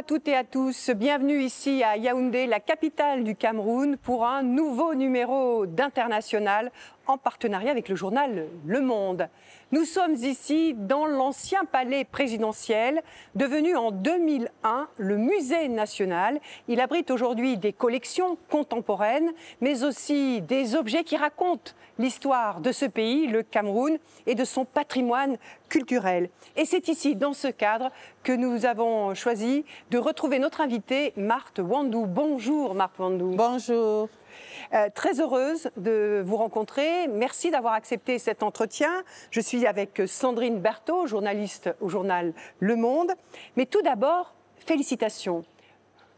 À toutes et à tous, bienvenue ici à Yaoundé, la capitale du Cameroun, pour un nouveau numéro d'International en partenariat avec le journal Le Monde. Nous sommes ici dans l'ancien palais présidentiel, devenu en 2001 le musée national. Il abrite aujourd'hui des collections contemporaines, mais aussi des objets qui racontent l'histoire de ce pays, le Cameroun, et de son patrimoine culturel. Et c'est ici, dans ce cadre, que nous avons choisi de retrouver notre invitée, Marthe Wandou. Bonjour Marthe Wandou. Bonjour. Euh, très heureuse de vous rencontrer. Merci d'avoir accepté cet entretien. Je suis avec Sandrine Berthaud, journaliste au journal Le Monde. Mais tout d'abord, félicitations.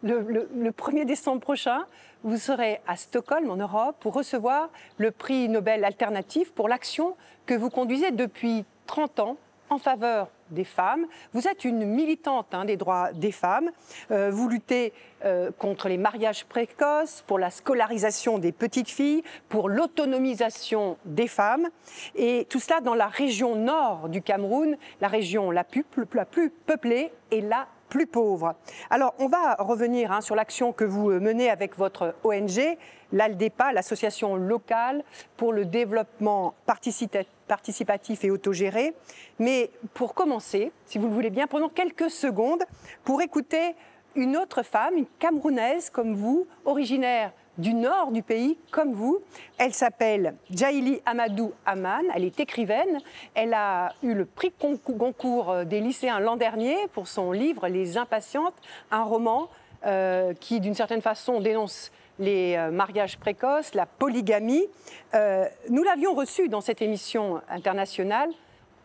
Le, le 1er décembre prochain, vous serez à Stockholm, en Europe, pour recevoir le prix Nobel alternatif pour l'action que vous conduisez depuis 30 ans en faveur des femmes. Vous êtes une militante hein, des droits des femmes. Euh, vous luttez euh, contre les mariages précoces, pour la scolarisation des petites filles, pour l'autonomisation des femmes. Et tout cela dans la région nord du Cameroun, la région la plus, la plus peuplée et la plus pauvre. Alors, on va revenir hein, sur l'action que vous menez avec votre ONG, l'ALDEPA, l'association locale pour le développement participatif et autogéré. Mais pour commencer, si vous le voulez bien, prenons quelques secondes pour écouter une autre femme, une Camerounaise comme vous, originaire du nord du pays, comme vous. Elle s'appelle Jaili Amadou Aman, elle est écrivaine. Elle a eu le prix Goncourt des lycéens l'an dernier pour son livre Les Impatientes, un roman euh, qui, d'une certaine façon, dénonce les euh, mariages précoces, la polygamie. Euh, nous l'avions reçue dans cette émission internationale.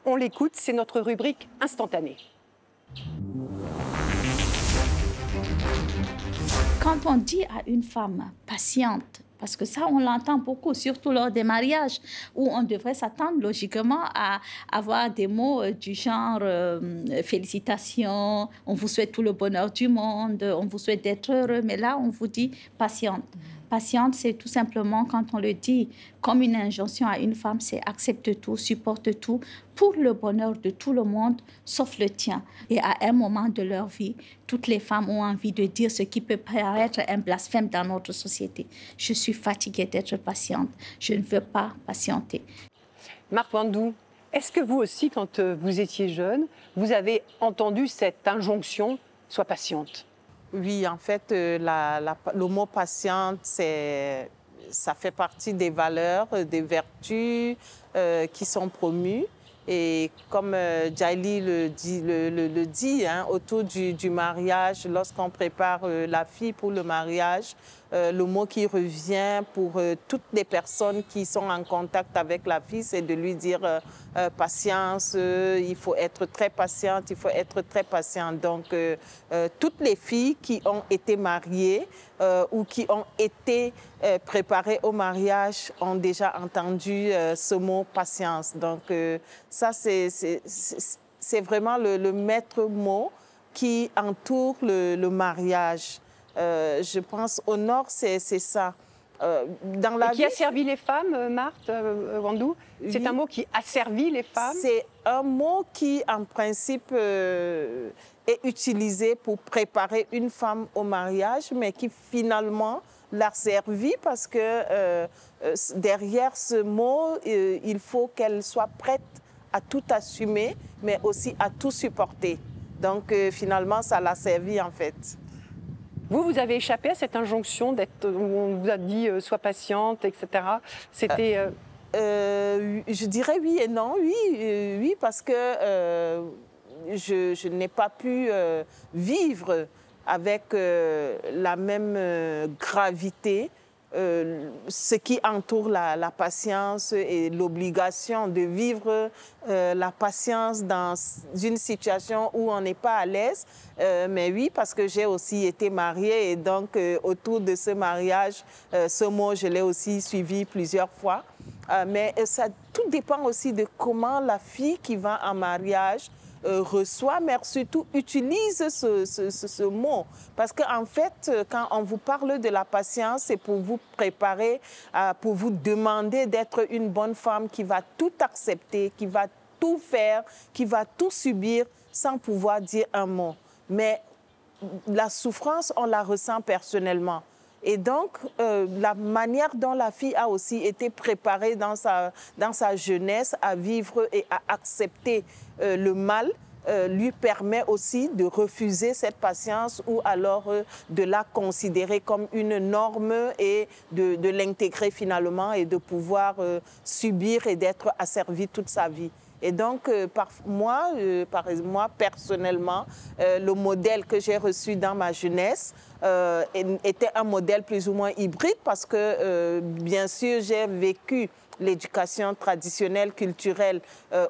On l'écoute, c'est notre rubrique instantanée. Quand on dit à une femme patiente, parce que ça, on l'entend beaucoup, surtout lors des mariages, où on devrait s'attendre logiquement à avoir des mots euh, du genre euh, félicitations, on vous souhaite tout le bonheur du monde, on vous souhaite d'être heureux, mais là, on vous dit patiente. Patiente, c'est tout simplement quand on le dit comme une injonction à une femme, c'est accepte tout, supporte tout pour le bonheur de tout le monde, sauf le tien. Et à un moment de leur vie, toutes les femmes ont envie de dire ce qui peut paraître un blasphème dans notre société. Je suis fatiguée d'être patiente. Je ne veux pas patienter. Marc Wandou, est-ce que vous aussi, quand euh, vous étiez jeune, vous avez entendu cette injonction Sois patiente oui, en fait, euh, le mot patiente, ça fait partie des valeurs, euh, des vertus euh, qui sont promues. Et comme euh, le dit, le, dit hein, autour du, mariage, lorsqu'on prépare la fille pour le mariage, le mot qui revient pour toutes les personnes qui sont en contact avec la fille, c'est de lui dire euh, patience, euh, il faut être très patiente, il faut être très patiente. Donc, euh, toutes les filles qui ont été mariées ou qui ont été préparées au mariage ont déjà entendu ce mot patience. Donc, ça, c'est vraiment le, maître mot qui entoure le, mariage. Je pense au nord, c'est ça. Euh, dans la qui a servi les femmes, euh, Marthe euh, Wandou? C'est un mot qui a servi les femmes? C'est un mot qui, en principe, est utilisé pour préparer une femme au mariage, mais qui finalement l'a servi parce que derrière ce mot, il faut qu'elle soit prête à tout assumer, mais aussi à tout supporter. Donc finalement, ça l'a servi en fait. Vous, vous avez échappé à cette injonction d'être, où on vous a dit euh, sois patiente, etc. C'était. Euh, euh, je dirais oui et non, oui, oui, parce que je, je n'ai pas pu vivre avec la même gravité euh, ce qui entoure la, patience et l'obligation de vivre euh, la patience dans une situation où on n'est pas à l'aise. Euh, mais oui, parce que j'ai aussi été mariée et donc autour de ce mariage, ce mot, je l'ai aussi suivi plusieurs fois. mais ça, tout dépend aussi de comment la fille qui va en mariage euh, reçoit, mais surtout utilise ce, ce, mot. Parce qu'en fait, quand on vous parle de la patience, c'est pour vous préparer, pour vous demander d'être une bonne femme qui va tout accepter, qui va tout faire, qui va tout subir sans pouvoir dire un mot. Mais la souffrance, on la ressent personnellement. Et donc, euh, la manière dont la fille a aussi été préparée dans sa, dans sa jeunesse à vivre et à accepter euh, le mal, euh, lui permet aussi de refuser cette patience ou alors de la considérer comme une norme et de, l'intégrer finalement et de pouvoir subir et d'être asservie toute sa vie. Et donc, moi, par, moi, personnellement, le modèle que j'ai reçu dans ma jeunesse était un modèle plus ou moins hybride parce que, bien sûr, j'ai vécu l'éducation traditionnelle, culturelle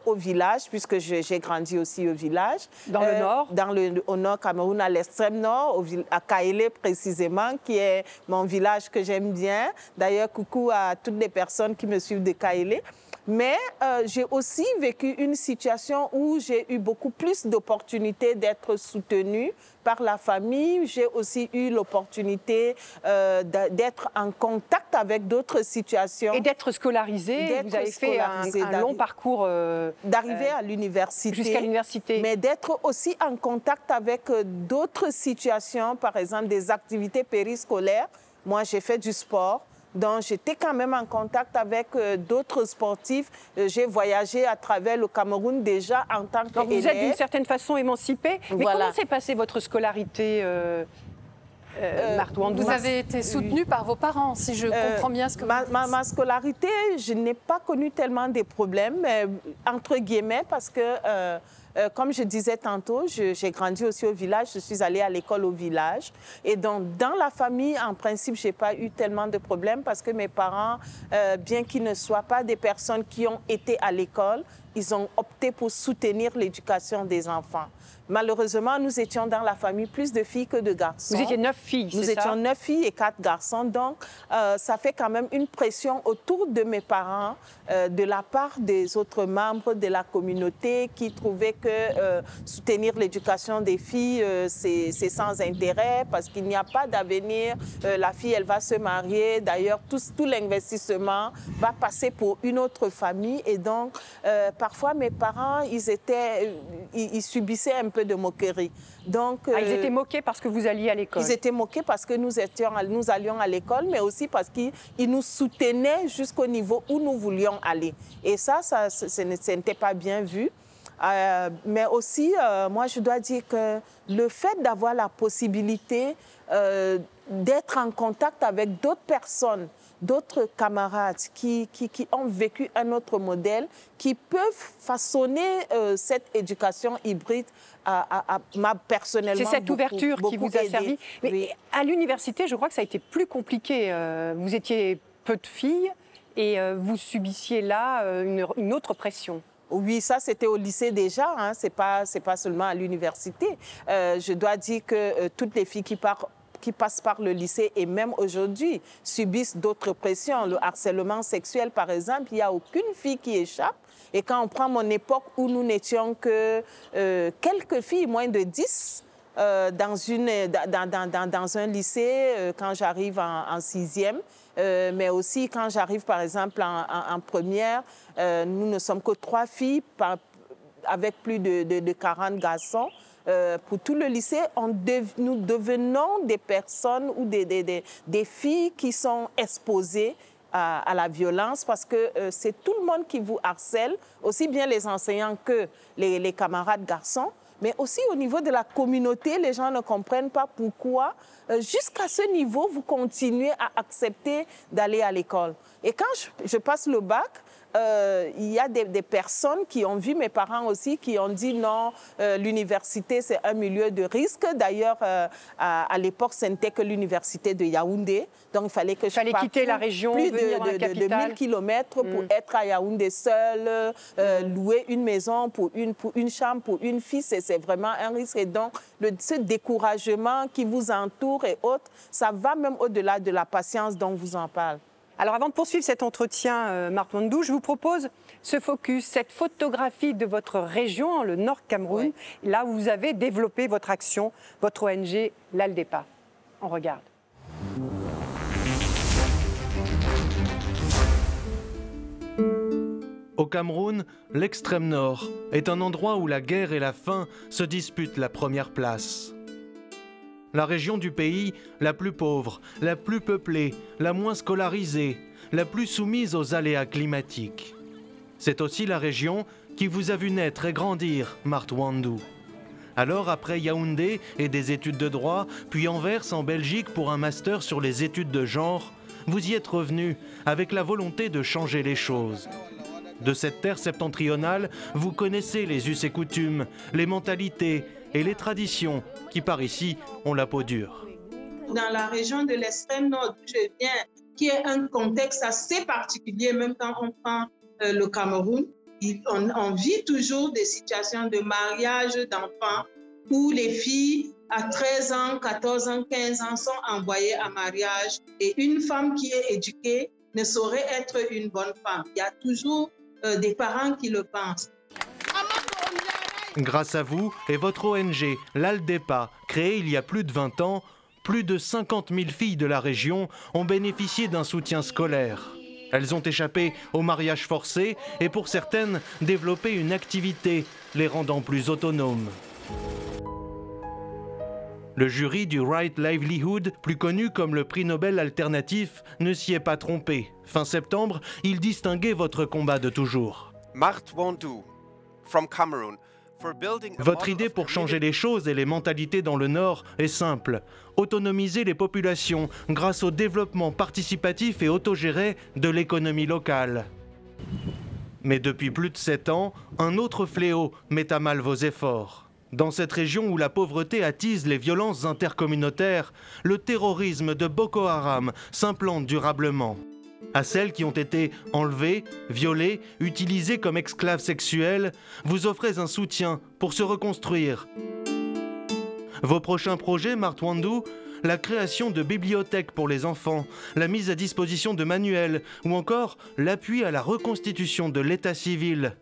au village, puisque j'ai grandi aussi au village. Dans le nord? dans le, Au nord Cameroun, à l'extrême nord, à Kaélé précisément, qui est mon village que j'aime bien. D'ailleurs, coucou à toutes les personnes qui me suivent de Kaélé. Mais euh, j'ai aussi vécu une situation où j'ai eu beaucoup plus d'opportunités d'être soutenue par la famille. J'ai aussi eu l'opportunité euh, d'être en contact avec d'autres situations. Et d'être scolarisée. Vous avez fait un, long parcours. Euh, d'arriver à l'université. Jusqu'à l'université. Mais d'être aussi en contact avec d'autres situations, par exemple des activités périscolaires. Moi, j'ai fait du sport. Donc, j'étais quand même en contact avec euh, d'autres sportifs. Euh, j'ai voyagé à travers le Cameroun déjà en tant qu'élève. Donc, vous êtes d'une certaine façon émancipée. Mais comment s'est passée votre scolarité euh, vous avez été soutenue par vos parents, si je comprends bien ce que ma, vous ma, ma, scolarité, je n'ai pas connu tellement de problèmes, entre guillemets, parce que euh, comme je disais tantôt, j'ai grandi aussi au village, je suis allée à l'école au village. Et donc, dans la famille, en principe, je n'ai pas eu tellement de problèmes parce que mes parents, euh, bien qu'ils ne soient pas des personnes qui ont été à l'école, ils ont opté pour soutenir l'éducation des enfants. Malheureusement, nous étions dans la famille plus de filles que de garçons. Vous étiez neuf filles, Nous étions neuf filles et quatre garçons. Donc, euh, ça fait quand même une pression autour de mes parents, euh, de la part des autres membres de la communauté qui trouvaient que euh, soutenir l'éducation des filles, c'est sans intérêt parce qu'il n'y a pas d'avenir. la fille, elle va se marier. D'ailleurs, tout, tout l'investissement va passer pour une autre famille. Et donc, parfois, mes parents, ils, étaient, ils, ils subissaient un peu de moquerie. Donc, ah, ils étaient euh, moqués parce que vous alliez à l'école Ils étaient moqués parce que nous, étions, nous allions à l'école, mais aussi parce qu'ils nous soutenaient jusqu'au niveau où nous voulions aller. Et ça, ça ce n'était pas bien vu. Euh, mais aussi, euh, moi, je dois dire que le fait d'avoir la possibilité d'être en contact avec d'autres personnes, d'autres camarades qui, qui, qui, ont vécu un autre modèle, qui peuvent façonner cette éducation hybride m'a personnellement. C'est cette ouverture qui vous a servi. Mais à l'université, je crois que ça a été plus compliqué. Euh, vous étiez peu de filles et euh, vous subissiez là euh, une, autre pression. Oui, ça c'était au lycée déjà, hein. c'est pas pas seulement à l'université. je dois dire que toutes les filles qui partent qui passent par le lycée et même aujourd'hui subissent d'autres pressions. Le harcèlement sexuel, par exemple, il n'y a aucune fille qui échappe. Et quand on prend mon époque où nous n'étions que euh, quelques filles, moins de 10, euh, dans, une, dans, dans, dans, un lycée, euh, quand j'arrive en, sixième, mais aussi quand j'arrive, par exemple, en, première, nous ne sommes que trois filles avec plus de, de 40 garçons. Euh, pour tout le lycée, nous devenons des personnes ou des, filles qui sont exposées à, la violence parce que euh, c'est tout le monde qui vous harcèle, aussi bien les enseignants que les, camarades garçons. Mais aussi au niveau de la communauté, les gens ne comprennent pas pourquoi, euh, jusqu'à ce niveau, vous continuez à accepter d'aller à l'école. Et quand je, je passe le bac, euh, il y a des, personnes qui ont vu mes parents aussi, qui ont dit non, euh, l'université, c'est un milieu de risque. D'ailleurs, euh, à, l'époque, ce n'était que l'université de Yaoundé. Donc, il fallait que je fallait quitter la région, plus de, de, de, 1000 kilomètres pour mm. être à Yaoundé seul, mm. louer une maison pour une, pour une chambre pour une fille, c'est vraiment un risque. Et donc, le, ce découragement qui vous entoure et autres, ça va même au-delà de la patience dont vous en parlez. Alors avant de poursuivre cet entretien, euh, Marc Wandou, je vous propose ce focus, cette photographie de votre région, le Nord Cameroun, là où vous avez développé votre action, votre ONG, l'ALDEPA. On regarde. Au Cameroun, l'extrême nord est un endroit où la guerre et la faim se disputent la première place. La région du pays la plus pauvre, la plus peuplée, la moins scolarisée, la plus soumise aux aléas climatiques. C'est aussi la région qui vous a vu naître et grandir, Martwandou. Alors, après Yaoundé et des études de droit, puis Anvers en Belgique pour un master sur les études de genre, vous y êtes revenu avec la volonté de changer les choses. De cette terre septentrionale, vous connaissez les us et coutumes, les mentalités et les traditions qui par ici ont la peau dure. Dans la région de l'extrême nord où je viens, qui est un contexte assez particulier, même quand on prend euh, le Cameroun, on, vit toujours des situations de mariage d'enfants où les filles à 13 ans, 14 ans, 15 ans sont envoyées à mariage et une femme qui est éduquée ne saurait être une bonne femme. Il y a toujours euh, des parents qui le pensent. Grâce à vous et votre ONG, l'ALDEPA, créée il y a plus de 20 ans, plus de 50 000 filles de la région ont bénéficié d'un soutien scolaire. Elles ont échappé au mariage forcé et pour certaines développé une activité les rendant plus autonomes. Le jury du Right Livelihood, plus connu comme le prix Nobel alternatif, ne s'y est pas trompé. Fin septembre, il distinguait votre combat de toujours. Votre idée pour changer les choses et les mentalités dans le Nord est simple. Autonomiser les populations grâce au développement participatif et autogéré de l'économie locale. Mais depuis plus de sept ans, un autre fléau met à mal vos efforts. Dans cette région où la pauvreté attise les violences intercommunautaires, le terrorisme de Boko Haram s'implante durablement à celles qui ont été enlevées, violées, utilisées comme esclaves sexuelles, vous offrez un soutien pour se reconstruire. Vos prochains projets, Martwandou, la création de bibliothèques pour les enfants, la mise à disposition de manuels ou encore l'appui à la reconstitution de l'état civil.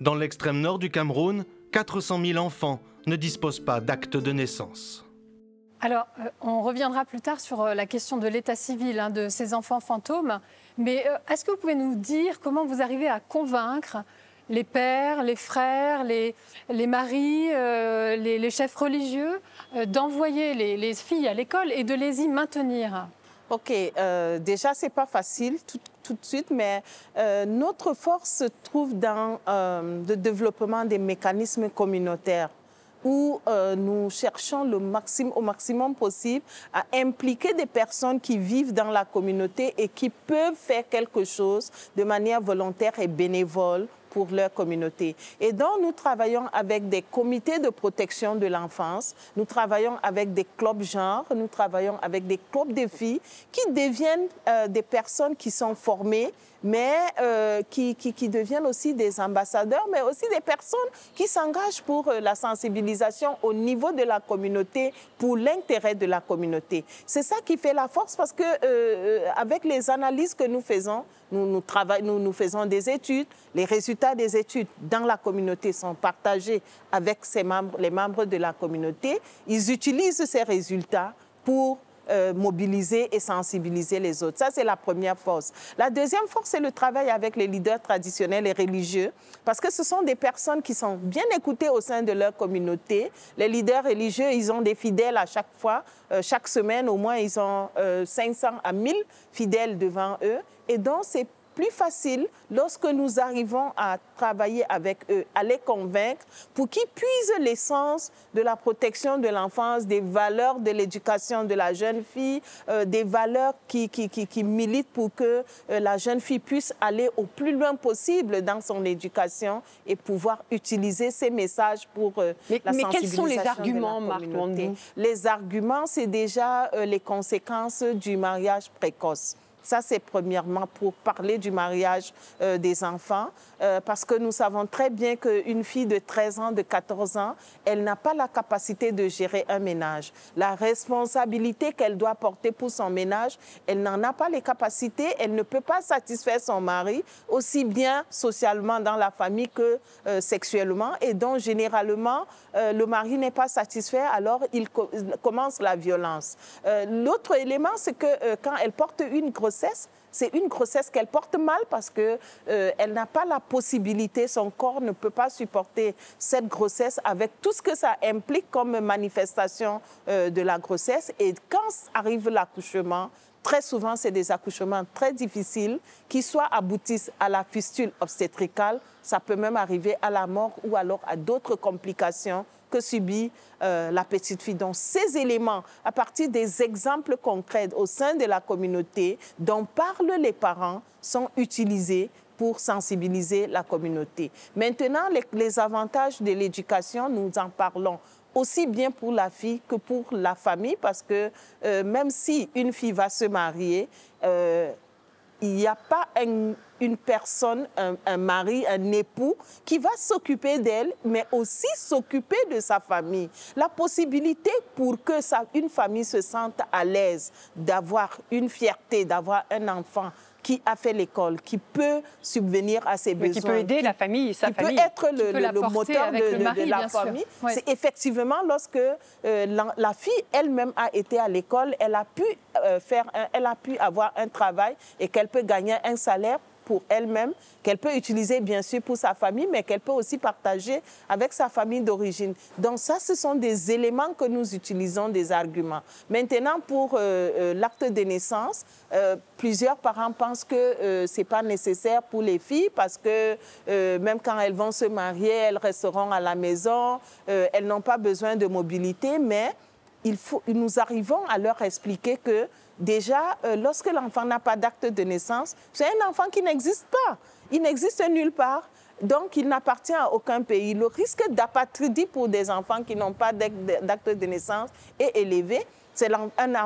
Dans l'extrême nord du Cameroun, 400 000 enfants ne disposent pas d'acte de naissance. Alors, euh, on reviendra plus tard sur euh, la question de l'état civil hein, de ces enfants fantômes. Mais euh, est-ce que vous pouvez nous dire comment vous arrivez à convaincre les pères, les frères, les, maris, les, chefs religieux d'envoyer les, filles à l'école et de les y maintenir? Ok, déjà, ce n'est pas facile tout, de suite, mais notre force se trouve dans le développement des mécanismes communautaires où euh, nous cherchons le au maximum possible à impliquer des personnes qui vivent dans la communauté et qui peuvent faire quelque chose de manière volontaire et bénévole pour leur communauté. Et donc, nous travaillons avec des comités de protection de l'enfance, nous travaillons avec des clubs genre, nous travaillons avec des clubs de filles qui deviennent euh, des personnes qui sont formées mais euh, qui, qui, deviennent aussi des ambassadeurs, mais aussi des personnes qui s'engagent pour euh, la sensibilisation au niveau de la communauté, pour l'intérêt de la communauté. C'est ça qui fait la force parce que avec les analyses que nous faisons, nous, nous, nous, nous faisons des études, les résultats des études dans la communauté sont partagés avec membres, les membres de la communauté. Ils utilisent ces résultats pour euh, mobiliser et sensibiliser les autres. Ça, c'est la première force. La deuxième force, c'est le travail avec les leaders traditionnels et religieux, parce que ce sont des personnes qui sont bien écoutées au sein de leur communauté. Les leaders religieux, ils ont des fidèles à chaque fois. Euh, chaque semaine, au moins, ils ont 500 euh, à 1000 fidèles devant eux. Et donc, plus facile lorsque nous arrivons à travailler avec eux, à les convaincre pour qu'ils puisent l'essence de la protection de l'enfance, des valeurs de l'éducation de la jeune fille, euh, des valeurs qui, qui, qui, militent pour que euh, la jeune fille puisse aller au plus loin possible dans son éducation et pouvoir utiliser ces messages pour euh, la mais quels sont les arguments, Marc Les arguments, c'est déjà les conséquences du mariage précoce. Ça, c'est premièrement pour parler du mariage euh, des enfants, euh, parce que nous savons très bien qu'une fille de 13 ans, de 14 ans, elle n'a pas la capacité de gérer un ménage. La responsabilité qu'elle doit porter pour son ménage, elle n'en a pas les capacités, elle ne peut pas satisfaire son mari, aussi bien socialement dans la famille que euh, sexuellement, et donc généralement, le mari n'est pas satisfait, alors il commence la violence. L'autre élément, c'est que quand elle porte une grossesse, c'est une grossesse qu'elle porte mal parce que euh, elle n'a pas la possibilité, son corps ne peut pas supporter cette grossesse avec tout ce que ça implique comme manifestation euh, de la grossesse. Et quand arrive l'accouchement, Très souvent, c'est des accouchements très difficiles qui soit aboutissent à la fistule obstétricale, ça peut même arriver à la mort ou alors à d'autres complications que subit euh, la petite fille. Donc ces éléments, à partir des exemples concrets au sein de la communauté dont parlent les parents, sont utilisés pour sensibiliser la communauté. Maintenant, les, avantages de l'éducation, nous en parlons aussi bien pour la fille que pour la famille, parce que euh, même si une fille va se marier, euh, il n'y a pas une personne, un, mari, un époux qui va s'occuper d'elle, mais aussi s'occuper de sa famille. La possibilité pour que ça, une famille se sente à l'aise d'avoir une fierté, d'avoir un enfant qui a fait l'école, qui peut subvenir à ses besoins. Qui peut aider la famille, sa qui famille. peut être le, moteur de, la famille. C'est effectivement lorsque euh, la, fille elle-même a été à l'école, elle a pu euh, faire, elle a pu avoir un travail et qu'elle peut gagner un salaire pour elle-même, qu'elle peut utiliser bien sûr pour sa famille, mais qu'elle peut aussi partager avec sa famille d'origine. Donc ça, ce sont des éléments que nous utilisons, des arguments. Maintenant, pour euh, euh, l'acte de naissance, euh, plusieurs parents pensent que ce n'est pas nécessaire pour les filles parce que même quand elles vont se marier, elles resteront à la maison, elles n'ont pas besoin de mobilité, mais il faut, nous arrivons à leur expliquer que déjà, euh, lorsque l'enfant n'a pas d'acte de naissance, c'est un enfant qui n'existe pas. Il n'existe nulle part. Donc, il n'appartient à aucun pays. Le risque d'apatridie pour des enfants qui n'ont pas d'acte de naissance est élevé. C'est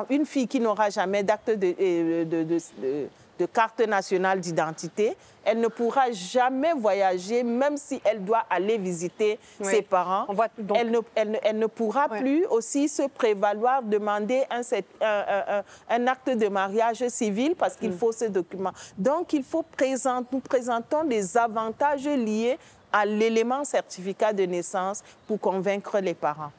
une fille qui n'aura jamais d'acte de, euh, de, de carte nationale d'identité. Elle ne pourra jamais voyager, même si elle doit aller visiter ses parents. elle, ne, elle, ne, pourra plus aussi se prévaloir, demander un, un, acte de mariage civil parce qu'il mm. faut ce document. Donc, il faut présenter, nous présentons des avantages liés à l'élément certificat de naissance pour convaincre les parents.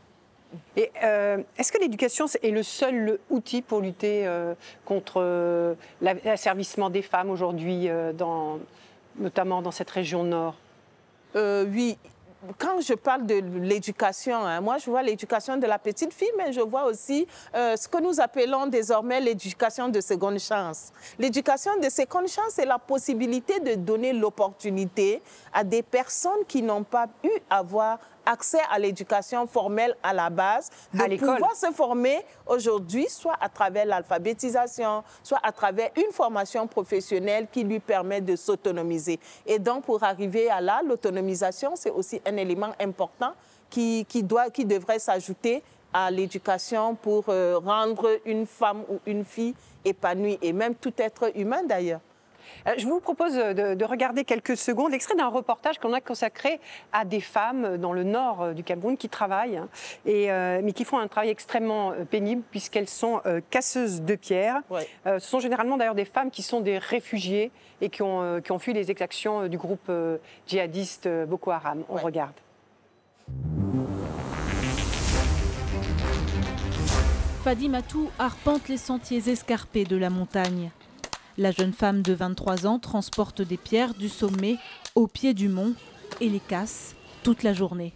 Euh, est-ce que l'éducation est le seul outil pour lutter euh, contre euh, l'asservissement des femmes aujourd'hui, notamment dans cette région nord? Oui, quand je parle de l'éducation, hein, moi je vois l'éducation de la petite fille, mais je vois aussi ce que nous appelons désormais l'éducation de seconde chance. L'éducation de seconde chance, c'est la possibilité de donner l'opportunité à des personnes qui n'ont pas eu à avoir accès à l'éducation formelle à la base, de pouvoir se former aujourd'hui, soit à travers l'alphabétisation, soit à travers une formation professionnelle qui lui permet de s'autonomiser. Et donc, pour arriver à là, l'autonomisation, c'est aussi un élément important qui, qui, doit, qui devrait s'ajouter à l'éducation pour euh, rendre une femme ou une fille épanouie, et même tout être humain d'ailleurs. Euh, je vous propose de, regarder quelques secondes l'extrait d'un reportage qu'on a consacré à des femmes dans le nord euh, du Cameroun qui travaillent, hein, et, euh, mais qui font un travail extrêmement pénible puisqu'elles sont casseuses de pierres. ce sont généralement d'ailleurs des femmes qui sont des réfugiés et qui ont, qui ont fui les exactions du groupe djihadiste Boko Haram. On regarde. Fadimatou arpente les sentiers escarpés de la montagne. La jeune femme de 23 ans transporte des pierres du sommet au pied du mont et les casse toute la journée.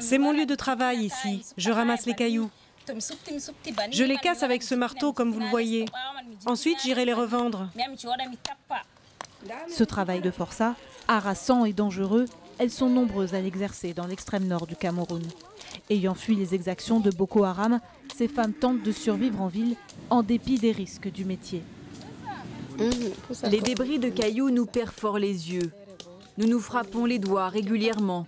C'est mon lieu de travail ici. Je ramasse les cailloux. Je les casse avec ce marteau comme vous le voyez. Ensuite, j'irai les revendre. Ce travail de forçat, harassant et dangereux, elles sont nombreuses à l'exercer dans l'extrême nord du Cameroun. Ayant fui les exactions de Boko Haram, ces femmes tentent de survivre en ville en dépit des risques du métier. Les débris de cailloux nous perforent les yeux. Nous nous frappons les doigts régulièrement.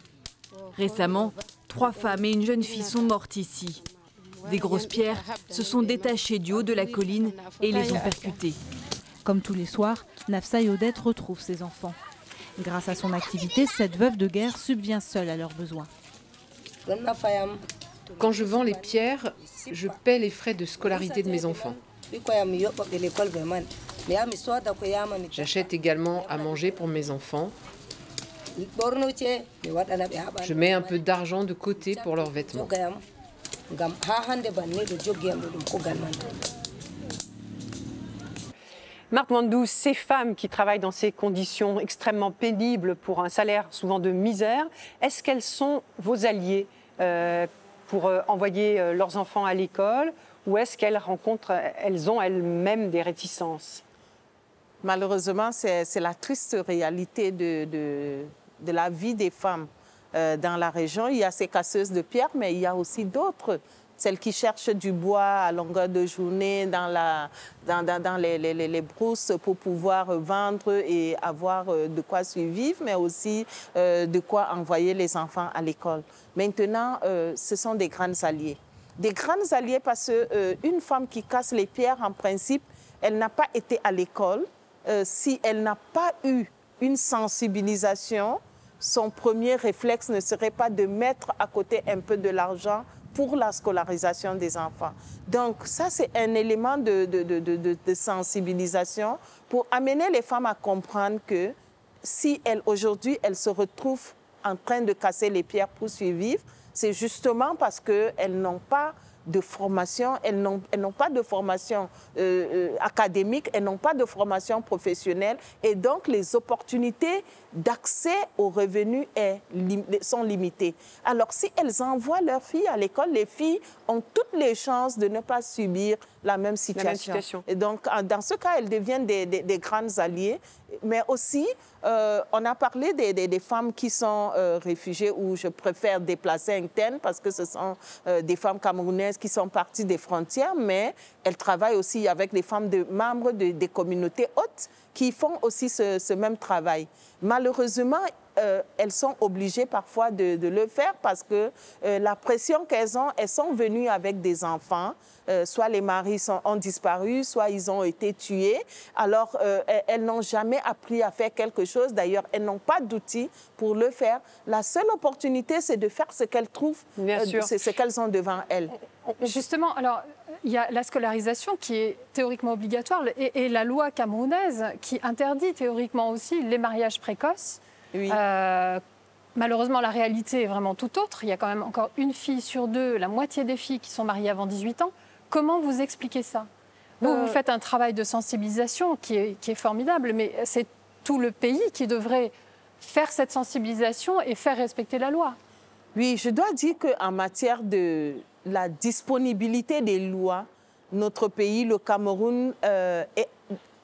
Récemment, trois femmes et une jeune fille sont mortes ici. Des grosses pierres se sont détachées du haut de la colline et les ont percutées. Comme tous les soirs, Nafsa et Odette retrouvent ses enfants. Grâce à son activité, cette veuve de guerre subvient seule à leurs besoins. Quand je vends les pierres, je paie les frais de scolarité de mes enfants. J'achète également à manger pour mes enfants. Je mets un peu d'argent de côté pour leurs vêtements. Marc Mandou, ces femmes qui travaillent dans ces conditions extrêmement pénibles pour un salaire souvent de misère, est-ce qu'elles sont vos alliées? Pour euh, envoyer euh, leurs enfants à l'école ou est-ce qu'elles rencontrent, elles ont elles-mêmes des réticences? Malheureusement, c'est la triste réalité de, de, la vie des femmes dans la région. Il y a ces casseuses de pierre, mais il y a aussi d'autres celles qui cherchent du bois à longueur de journée dans, la, dans, dans, les, les, les, brousses pour pouvoir vendre et avoir euh, de quoi survivre, mais aussi euh, de quoi envoyer les enfants à l'école. Maintenant, euh, ce sont des grandes alliées. Des grandes alliées parce qu'une femme qui casse les pierres, en principe, elle n'a pas été à l'école. si elle n'a pas eu une sensibilisation, son premier réflexe ne serait pas de mettre à côté un peu de l'argent pour la scolarisation des enfants. Donc ça, c'est un élément de, de, de, sensibilisation pour amener les femmes à comprendre que si elles, aujourd'hui, elles se retrouvent en train de casser les pierres pour survivre, c'est justement parce qu'elles n'ont pas de formation, elles n'ont pas de formation euh, euh, académique, elles n'ont pas de formation professionnelle et donc les opportunités d'accès aux revenus est, sont limitées. Alors si elles envoient leurs filles à l'école, les filles ont toutes les chances de ne pas subir la même situation. Et donc dans ce cas, elles deviennent des, des, des grandes alliées mais aussi, euh, on a parlé des, femmes qui sont euh, réfugiées ou je préfère déplacer internes parce que ce sont euh, des femmes camerounaises qui sont parties des frontières, mais elles travaillent aussi avec les femmes de, membres de, des communautés hautes qui font aussi ce, ce même travail. Malheureusement, euh, elles sont obligées parfois de, de le faire parce que euh, la pression qu'elles ont, elles sont venues avec des enfants. Euh, soit les maris sont, ont disparu, soit ils ont été tués. Alors, elles, elles n'ont jamais appris à faire quelque chose. D'ailleurs, elles n'ont pas d'outils pour le faire. La seule opportunité, c'est de faire ce qu'elles trouvent, c'est ce qu'elles ont devant elles. Justement, alors, il y a la scolarisation qui est théoriquement obligatoire et, et la loi camerounaise qui interdit théoriquement aussi les mariages précoces. Euh, malheureusement, la réalité est vraiment tout autre. Il y a quand même encore une fille sur deux, la moitié des filles qui sont mariées avant 18 ans. Comment vous expliquez ça? Vous, vous, euh, faites un travail de sensibilisation qui est, qui est formidable, mais c'est tout le pays qui devrait faire cette sensibilisation et faire respecter la loi. Oui, je dois dire qu'en matière de la disponibilité des lois, notre pays, le Cameroun, euh, est,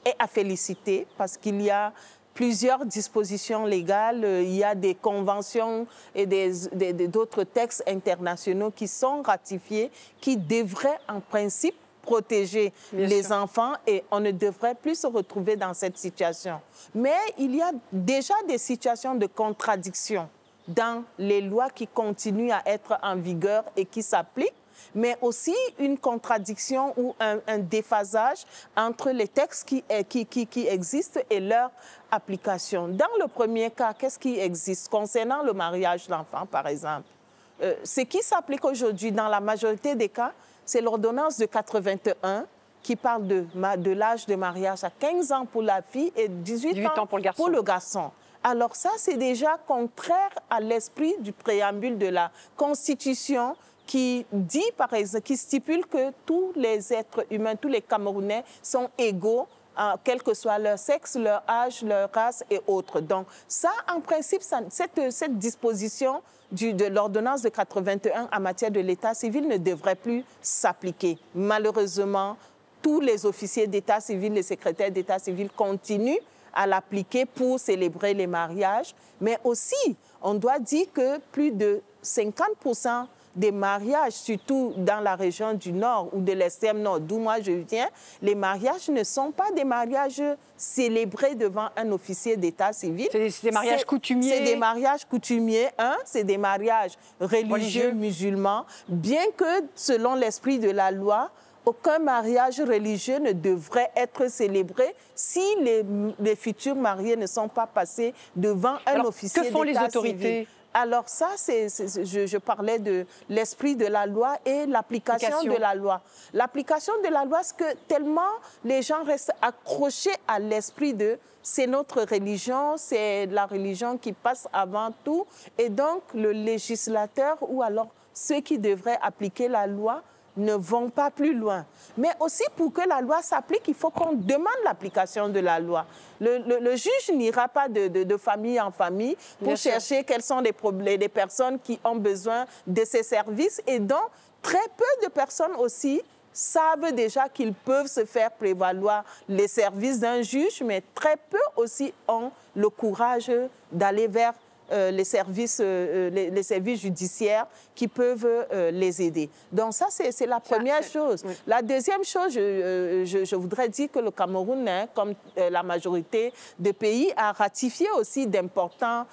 est, à féliciter parce qu'il y a plusieurs dispositions légales. Il y a des conventions et d'autres textes internationaux qui sont ratifiés, qui devraient en principe protéger Bien les sûr. enfants et on ne devrait plus se retrouver dans cette situation. Mais il y a déjà des situations de contradiction dans les lois qui continuent à être en vigueur et qui s'appliquent mais aussi une contradiction ou un, un déphasage entre les textes qui, qui, qui, qui, existent et leur application. Dans le premier cas, qu'est-ce qui existe? Concernant le mariage d'enfants, par exemple euh, Ce qui s'applique aujourd'hui dans la majorité des cas, c'est l'ordonnance de 81 qui parle de, de l'âge de mariage à 15 ans pour la fille et 18, 18 ans, ans pour le garçon. Pour le garçon. Alors ça, c'est déjà contraire à l'esprit du préambule de la Constitution qui dit, par exemple, qui stipule que tous les êtres humains, tous les Camerounais sont égaux euh, quel que soit leur sexe, leur âge, leur race et autres. Donc ça, en principe, cette, disposition de l'ordonnance de 81 en matière de l'état civil ne devrait plus s'appliquer. Malheureusement, tous les officiers d'état civil, les secrétaires d'état civil continuent à l'appliquer pour célébrer les mariages, mais aussi, on doit dire que plus de 50 des mariages, surtout dans la région du Nord ou de l'extrême Nord, d'où moi je viens, les mariages ne sont pas des mariages célébrés devant un officier d'état civil. C'est des mariages coutumiers. C'est des mariages coutumiers, hein, c'est des mariages religieux, religieux musulmans, bien que selon l'esprit de la loi, aucun mariage religieux ne devrait être célébré si les, les futurs mariés ne sont pas passés devant un Alors, officier Que font les autorités civil. Alors ça, c'est, je, je, parlais de l'esprit de la loi et l'application de la loi. L'application de la loi, c'est que tellement les gens restent accrochés à l'esprit de c'est notre religion, c'est la religion qui passe avant tout. Et donc le législateur ou alors ceux qui devraient appliquer la loi ne vont pas plus loin. Mais aussi pour que la loi s'applique, il faut qu'on demande l'application de la loi. Le, juge n'ira pas de, famille en famille pour chercher quels sont les, problèmes, les personnes qui ont besoin de ces services et dont très peu de personnes aussi savent déjà qu'ils peuvent se faire prévaloir les services d'un juge, mais très peu aussi ont le courage d'aller vers les, services, euh, euh, les, services judiciaires qui peuvent les aider. Donc ça, c'est la première chose. La deuxième chose, je, je, voudrais dire que le Cameroun, hein, comme la majorité des pays, a ratifié aussi d'importantes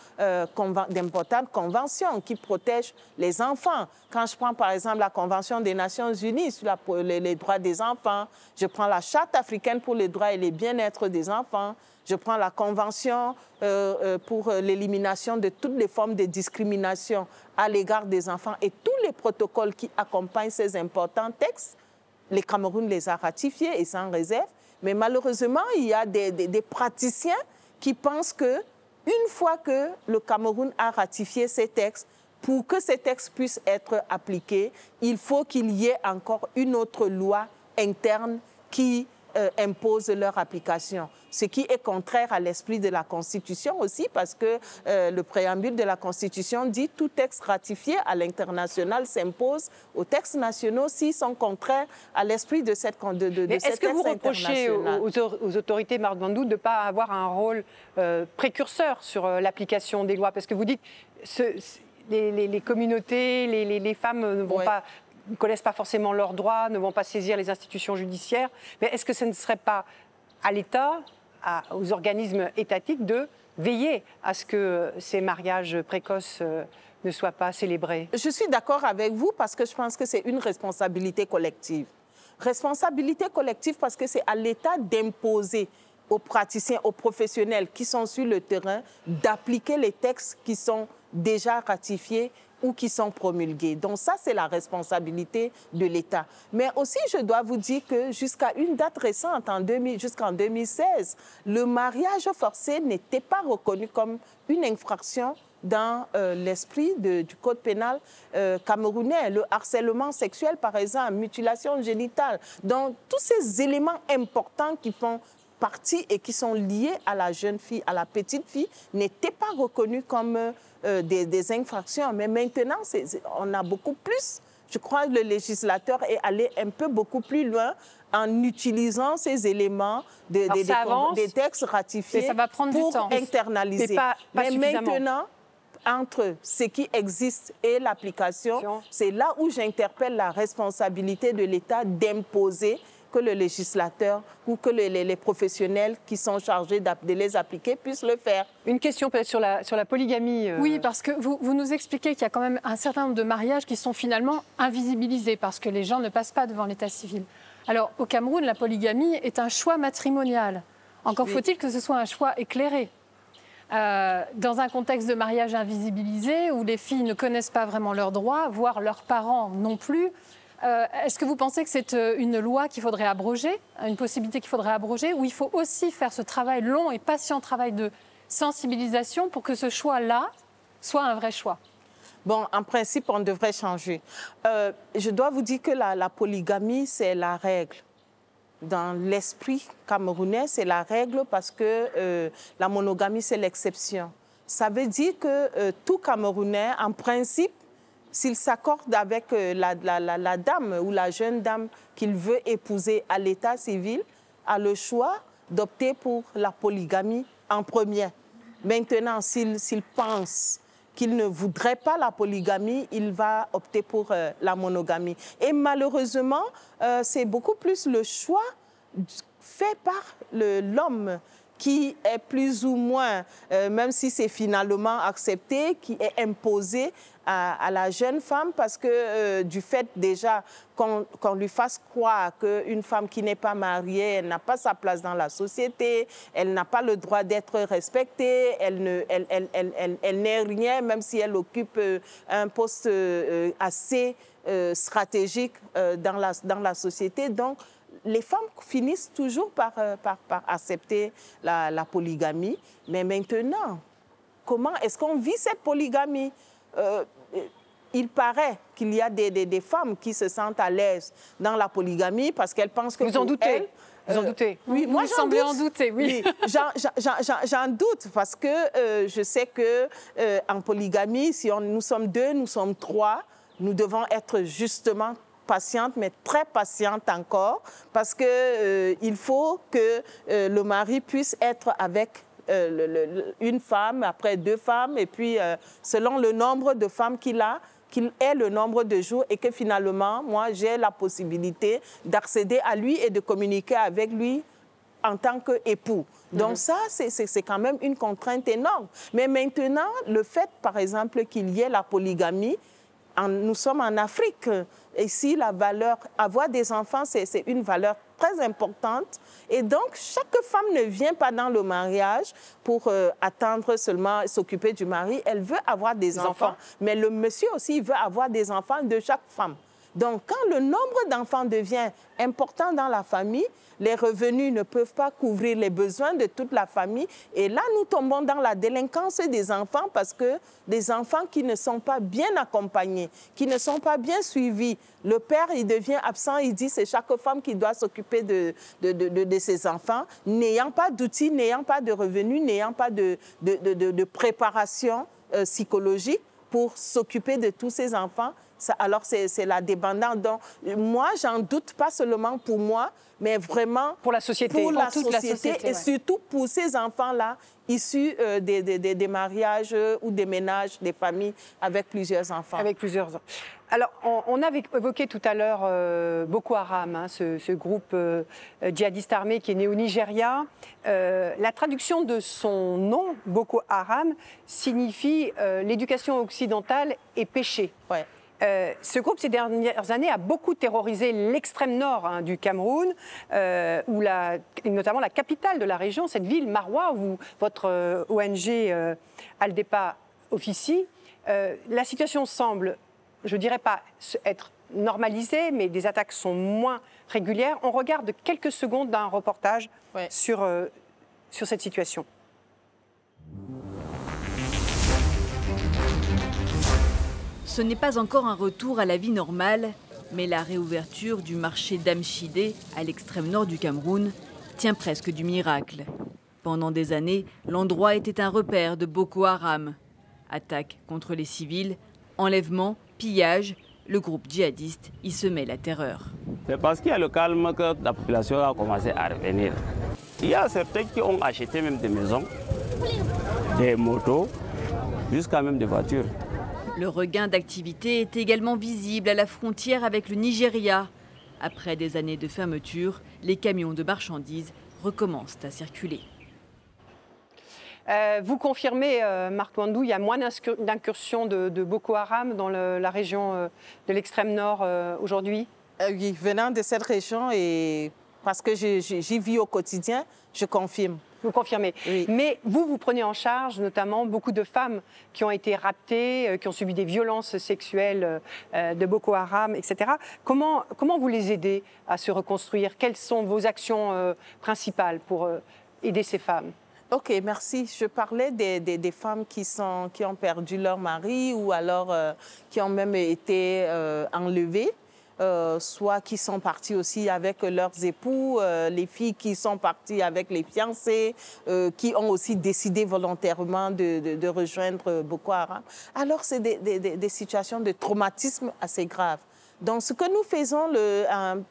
conventions qui protègent les enfants. Quand je prends par exemple la Convention des Nations Unies sur les, les droits des enfants, je prends la Charte africaine pour les droits et les bien-être des enfants, je prends la Convention euh, euh, pour l'élimination de toutes les formes de discrimination à l'égard des enfants et tous les protocoles qui accompagnent ces importants textes. Les Cameroun les a ratifiés et sans réserve. Mais malheureusement, il y a des, des praticiens qui pensent que une fois que le Cameroun a ratifié ces textes, pour que ces textes puissent être appliqués, il faut qu'il y ait encore une autre loi interne qui euh, imposent leur application, ce qui est contraire à l'esprit de la Constitution aussi, parce que euh, le préambule de la Constitution dit tout texte ratifié à l'international s'impose aux textes nationaux s'ils sont contraires à l'esprit de cette de, de, Est-ce que vous reprochez aux, autorités Mardandou de ne pas avoir un rôle euh, précurseur sur l'application des lois? Parce que vous dites ce, les, communautés, les, les, femmes ne vont pas ne connaissent pas forcément leurs droits, ne vont pas saisir les institutions judiciaires. Mais est-ce que ce ne serait pas à l'État, aux organismes étatiques de veiller à ce que ces mariages précoces euh, ne soient pas célébrés? Je suis d'accord avec vous parce que je pense que c'est une responsabilité collective. Responsabilité collective parce que c'est à l'État d'imposer aux praticiens, aux professionnels qui sont sur le terrain, d'appliquer les textes qui sont déjà ratifiés ou qui sont promulgués. Donc ça, c'est la responsabilité de l'État. Mais aussi, je dois vous dire que jusqu'à une date récente, en jusqu'en 2016, le mariage forcé n'était pas reconnu comme une infraction dans euh, l'esprit du code pénal euh, camerounais. Le harcèlement sexuel, par exemple, mutilation génitale. Donc, tous ces éléments importants qui font partie et qui sont liés à la jeune fille, à la petite fille, n'étaient pas reconnus comme euh, des, infractions. Mais maintenant, on a beaucoup plus. Je crois que le législateur est allé un peu beaucoup plus loin en utilisant ces éléments des, textes ratifiés ça va prendre pour du temps. internaliser. Mais maintenant, entre ce qui existe et l'application, c'est là où j'interpelle la responsabilité de l'État d'imposer que le législateur ou que les, professionnels qui sont chargés de les appliquer puissent le faire. Une question peut-être sur la, sur la polygamie. Euh. Oui, parce que vous, vous nous expliquez qu'il y a quand même un certain nombre de mariages qui sont finalement invisibilisés parce que les gens ne passent pas devant l'état civil. Alors au Cameroun, la polygamie est un choix matrimonial. Encore faut-il que ce soit un choix éclairé. Euh, dans un contexte de mariage invisibilisé où les filles ne connaissent pas vraiment leurs droits, voire leurs parents non plus, euh, est-ce que vous pensez que c'est euh, une loi qu'il faudrait abroger, une possibilité qu'il faudrait abroger, ou il faut aussi faire ce travail long et patient travail de sensibilisation pour que ce choix-là soit un vrai choix? Bon, en principe, on devrait changer. Euh, je dois vous dire que la, polygamie, c'est la règle. Dans l'esprit camerounais, c'est la règle parce que la monogamie, c'est l'exception. Ça veut dire que tout Camerounais, en principe, s'il s'accorde avec euh, la, dame ou la jeune dame qu'il veut épouser à l'état civil, a le choix d'opter pour la polygamie en premier. Maintenant, s'il pense qu'il ne voudrait pas la polygamie, il va opter pour euh, la monogamie. Et malheureusement, euh, c'est beaucoup plus le choix fait par l'homme qui est plus ou moins, même si c'est finalement accepté, qui est imposé à, la jeune femme parce que euh, du fait déjà qu'on lui fasse croire qu'une femme qui n'est pas mariée, n'a pas sa place dans la société, elle n'a pas le droit d'être respectée, elle n'est rien, même si elle occupe euh, un poste euh, assez stratégique dans, la, société. Donc, les femmes finissent toujours par, accepter la polygamie. Mais maintenant, comment est-ce qu'on vit cette polygamie? Euh, il paraît qu'il y a des, des, des, femmes qui se sentent à l'aise dans la polygamie parce qu'elles pensent que vous en doutez? Elles, vous en doutez? Oui, moi j'en doute. en douter, oui. oui j'en doute parce que euh, je sais que euh, en polygamie, si on, nous sommes deux, nous sommes trois, nous devons être justement patiente, mais très patiente encore, parce qu'il euh, il faut que euh, le mari puisse être avec euh, le, le, une femme, après deux femmes, et puis selon le nombre de femmes qu'il a, qu'il ait le nombre de jours et que finalement, moi, j'ai la possibilité d'accéder à lui et de communiquer avec lui en tant qu'époux. Donc mhm. ça, c'est quand même une contrainte énorme. Mais maintenant, le fait, par exemple, qu'il y ait la polygamie, nous sommes en Afrique. Ici, la valeur, avoir des enfants, c'est une valeur très importante. Et donc, chaque femme ne vient pas dans le mariage pour euh, attendre seulement s'occuper du mari. Elle veut avoir des, enfants. enfants. Mais le monsieur aussi, veut avoir des enfants de chaque femme. Donc, quand le nombre d'enfants devient important dans la famille, les revenus ne peuvent pas couvrir les besoins de toute la famille. Et là, nous tombons dans la délinquance des enfants parce que des enfants qui ne sont pas bien accompagnés, qui ne sont pas bien suivis, le père, il devient absent, il dit c'est chaque femme qui doit s'occuper de, ses enfants, n'ayant pas d'outils, n'ayant pas de revenus, n'ayant pas de, de, préparation euh, psychologique pour s'occuper de tous ces enfants alors c'est la dépendance. Donc, moi, j'en doute pas seulement pour moi, mais vraiment pour la société, pour, la, toute société, la société et surtout pour ces enfants-là issus euh, des, des, des, mariages euh, ou des ménages, des familles avec plusieurs enfants. Avec plusieurs enfants. Alors, on, avait évoqué tout à l'heure euh, Boko Haram, hein, ce, ce, groupe djihadiste armé qui est né au Nigeria. la traduction de son nom, Boko Haram, signifie l'éducation occidentale est péché. Ouais. Euh, ce groupe, ces dernières années, a beaucoup terrorisé l'extrême nord hein, du Cameroun, euh, où la, notamment la capitale de la région, cette ville, Maroua, où votre euh, ONG Aldepa officie. la situation semble, je ne dirais pas être normalisée, mais des attaques sont moins régulières. On regarde quelques secondes d'un reportage sur, sur cette situation. Ce n'est pas encore un retour à la vie normale, mais la réouverture du marché d'Amchidé, à l'extrême nord du Cameroun, tient presque du miracle. Pendant des années, l'endroit était un repère de Boko Haram. Attaques contre les civils, enlèvements, pillages, le groupe djihadiste y semait la terreur. C'est parce qu'il y a le calme que la population a commencé à revenir. Il y a certains qui ont acheté même des maisons, des motos, jusqu'à même des voitures. Le regain d'activité est également visible à la frontière avec le Nigeria. Après des années de fermeture, les camions de marchandises recommencent à circuler. Euh, vous confirmez, euh, Marc Wandou, il y a moins d'incursions de, Boko Haram dans la région euh, de l'extrême nord aujourd'hui? Oui, venant de cette région et parce que j'y vis au quotidien, je confirme. Vous confirmez. Mais vous, vous prenez en charge notamment beaucoup de femmes qui ont été raptées, euh, qui ont subi des violences sexuelles euh, de Boko Haram, etc. Comment, comment vous les aidez à se reconstruire? Quelles sont vos actions euh, principales pour aider ces femmes? Ok, merci. Je parlais des, des, femmes qui, sont, qui ont perdu leur mari ou alors qui ont même été enlevées. Euh, soit qui sont partis aussi avec leurs époux, euh, les filles qui sont parties avec les fiancés, euh, qui ont aussi décidé volontairement de, rejoindre Boko Haram. Alors, c'est des, situations de traumatisme assez graves. Donc, ce que nous faisons, le,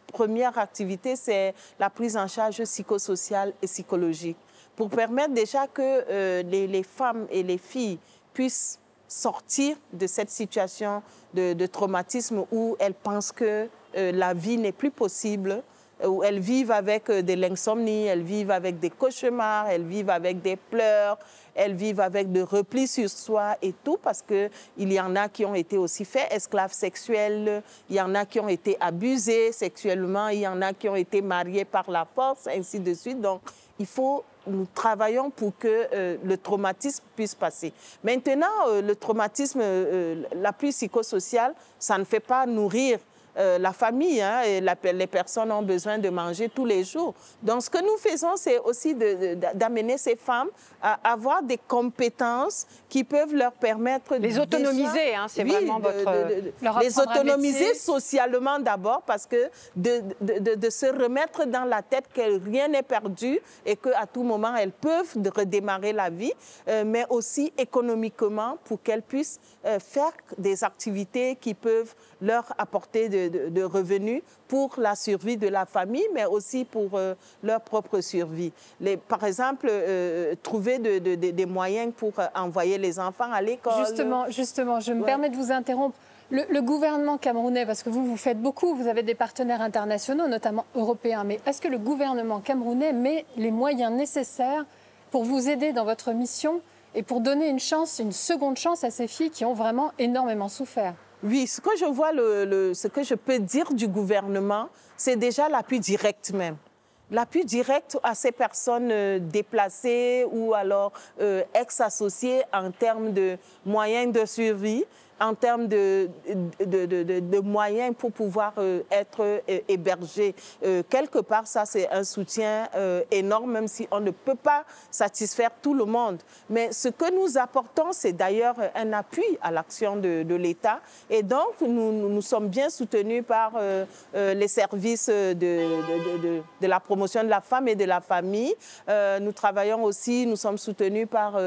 première activité, c'est la prise en charge psychosociale et psychologique pour permettre déjà que les femmes et les filles puissent sortir de cette situation de, traumatisme où elles pensent que euh, la vie n'est plus possible, euh, où elles vivent avec euh, de l'insomnie, elles vivent avec des cauchemars, elles vivent avec des pleurs, elles vivent avec de repli sur soi et tout, parce qu'il y en a qui ont été aussi faits esclaves sexuels, il y en a qui ont été abusés sexuellement, il y en a qui ont été mariés par la force, ainsi de suite. Donc, il faut nous travaillons pour que euh, le traumatisme puisse passer. Maintenant, euh, le traumatisme, euh, l'appui psychosocial, ça ne fait pas nourrir euh, la famille hein, et les personnes ont besoin de manger tous les jours. Donc, ce que nous faisons, c'est aussi d'amener ces femmes à avoir des compétences qui peuvent leur permettre... Les autonomiser, hein, c'est vraiment votre... les autonomiser socialement d'abord, parce que de, se remettre dans la tête que rien n'est perdu et qu'à tout moment, elles peuvent redémarrer la vie, euh, mais aussi économiquement pour qu'elles puissent euh, faire des activités qui peuvent leur apporter de, revenus pour la survie de la famille, mais aussi pour euh, leur propre survie. Les, par exemple, euh, trouver des moyens pour euh, envoyer les enfants à l'école. Justement, justement, je me permets de vous interrompre. Le, le, gouvernement camerounais, parce que vous, vous faites beaucoup, vous avez des partenaires internationaux, notamment européens, mais est-ce que le gouvernement camerounais met les moyens nécessaires pour vous aider dans votre mission et pour donner une chance, une seconde chance à ces filles qui ont vraiment énormément souffert? Oui, ce que je vois, le, ce que je peux dire du gouvernement, c'est déjà l'appui direct même. L'appui direct à ces personnes euh, déplacées ou alors euh, ex-associées en termes de moyens de survie en termes de, moyens pour pouvoir euh, être euh, hébergé. Euh, quelque part, ça, c'est un soutien énorme, même si on ne peut pas satisfaire tout le monde. Mais ce que nous apportons, c'est d'ailleurs un appui à l'action de, l'État. Et donc, nous, sommes bien soutenus par les services de, la promotion de la femme et de la famille. nous travaillons aussi, nous sommes soutenus par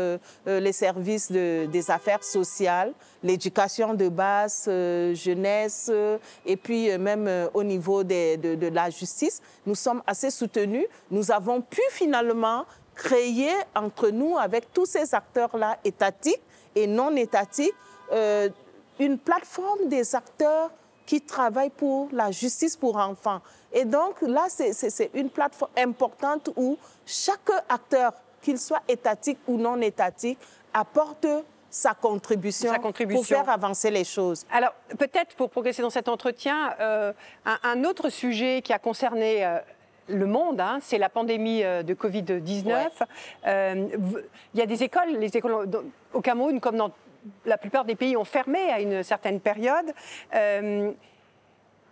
les services des affaires sociales l'éducation de base, euh, jeunesse, euh, et puis euh, même au niveau de, de, la justice, nous sommes assez soutenus. Nous avons pu finalement créer entre nous, avec tous ces acteurs-là, étatiques et non étatiques, une plateforme des acteurs qui travaillent pour la justice pour enfants. Et donc là, c'est une plateforme importante où chaque acteur, qu'il soit étatique ou non étatique, apporte sa contribution, pour faire avancer les choses. Alors, peut-être pour progresser dans cet entretien, euh, un, autre sujet qui a concerné euh, le monde, hein, c'est la pandémie euh, de Covid-19. Il y a des écoles, les écoles au Cameroun, comme dans la plupart des pays, ont fermé à une certaine période.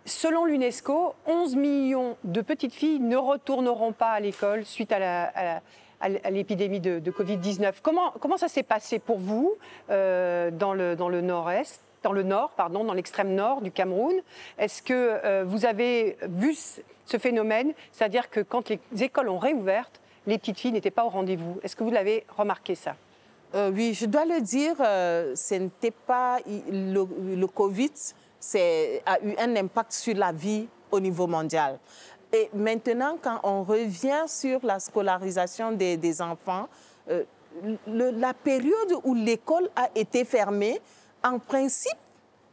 Selon l'UNESCO, 11 millions de petites filles ne retourneront pas à l'école suite à la, à l'épidémie de, Covid-19. Comment, comment ça s'est passé pour vous euh, dans le, dans le nord-est dans le nord, pardon, dans l'extrême nord du Cameroun? Est-ce que euh, vous avez vu ce phénomène, c'est-à-dire que quand les écoles ont réouvert, les petites filles n'étaient pas au rendez-vous Est-ce que vous l'avez remarqué ça? Euh, Oui, je dois le dire, ce n'était pas le, le Covid, a eu un impact sur la vie au niveau mondial. Et maintenant, quand on revient sur la scolarisation des, enfants, euh, la période où l'école a été fermée, en principe,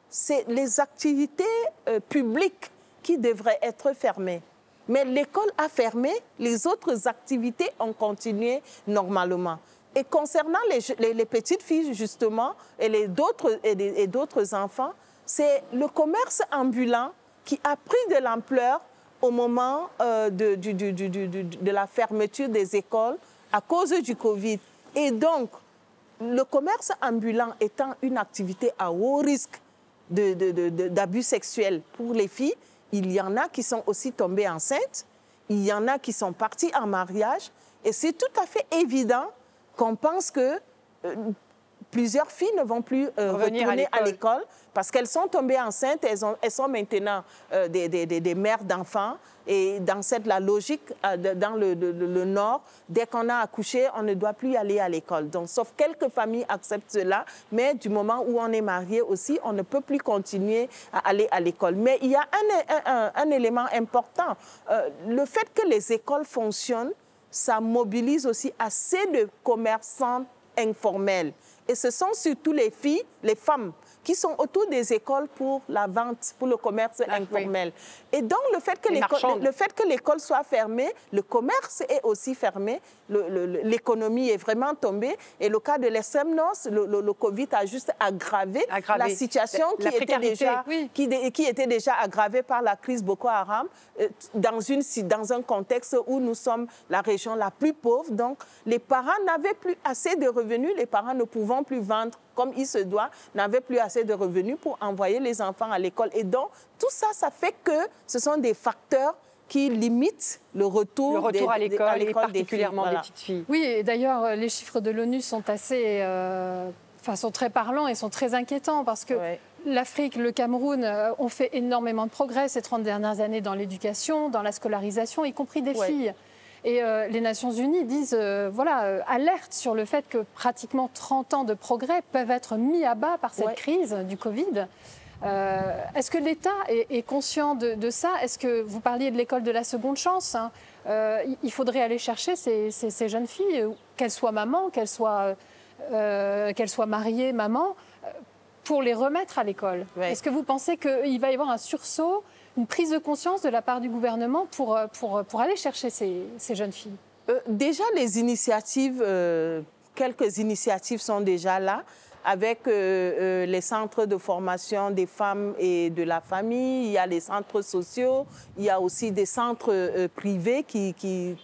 c'est les activités euh, publiques qui devraient être fermées. Mais l'école a fermé, les autres activités ont continué normalement. Et concernant les, les, petites filles, justement, et, d'autres enfants, c'est le commerce ambulant qui a pris de l'ampleur au moment euh, de, de, la fermeture des écoles à cause du Covid. Et donc, le commerce ambulant étant une activité à haut risque d'abus sexuels pour les filles, il y en a qui sont aussi tombées enceintes, il y en a qui sont partis en mariage, et c'est tout à fait évident qu'on pense que euh, plusieurs filles ne vont plus euh, retourner à l'école parce qu'elles sont tombées enceintes, elles, sont maintenant euh, des, mères d'enfants. Et dans cette la logique, euh, dans le, Nord, dès qu'on a accouché, on ne doit plus aller à l'école. Donc, sauf quelques familles acceptent cela, mais du moment où on est marié aussi, on ne peut plus continuer à aller à l'école. Mais il y a un, élément important. le fait que les écoles fonctionnent, ça mobilise aussi assez de commerçants informels. Et ce sont surtout les filles, les femmes, qui sont autour des écoles pour la vente, pour le commerce ah, informel. Et donc, le fait que l'école soit fermée, le commerce est aussi fermé, l'économie est vraiment tombée. Et le cas de nord, le, Covid a juste aggravé, la situation qui, était déjà, qui, qui, était déjà aggravée par la crise Boko Haram euh, dans, une, dans un contexte où nous sommes la région la plus pauvre. Donc, les parents n'avaient plus assez de revenus, les parents ne pouvaient plus vendre comme il se doit, n'avaient plus assez de revenus pour envoyer les enfants à l'école. Et donc, tout ça, ça fait que ce sont des facteurs qui limitent le retour, le retour des- à l'école, et des particulièrement des petites filles. Oui, et d'ailleurs, euh, les chiffres de l'ONU sont assez, euh, enfin, sont très parlants et sont très inquiétants parce que l'Afrique, le Cameroun euh, ont fait énormément de progrès ces 30 dernières années dans l'éducation, dans la scolarisation, y compris des Ouais. filles. Et euh, les Nations Unies disent, euh, voilà, euh, alerte sur le fait que pratiquement 30 ans de progrès peuvent être mis à bas par cette Ouais. crise du Covid. Euh, Est-ce que l'État est, est conscient de, de ça? Est-ce que vous parliez de l'école de la seconde chance hein? Euh, il- faudrait aller chercher ces, ces- ces jeunes filles, euh, qu'elles soient mamans, qu'elles soient, euh, soient mariées, maman, euh, pour les remettre à l'école. Est-ce que vous pensez qu'il va y avoir un sursaut, une prise de conscience de la part du gouvernement pour, pour, pour aller chercher ces, ces jeunes filles? Déjà, les initiatives, quelques initiatives sont déjà là avec euh, euh, les centres de formation des femmes et de la famille, il y a les centres sociaux, il y a aussi des centres euh, privés qui, qui,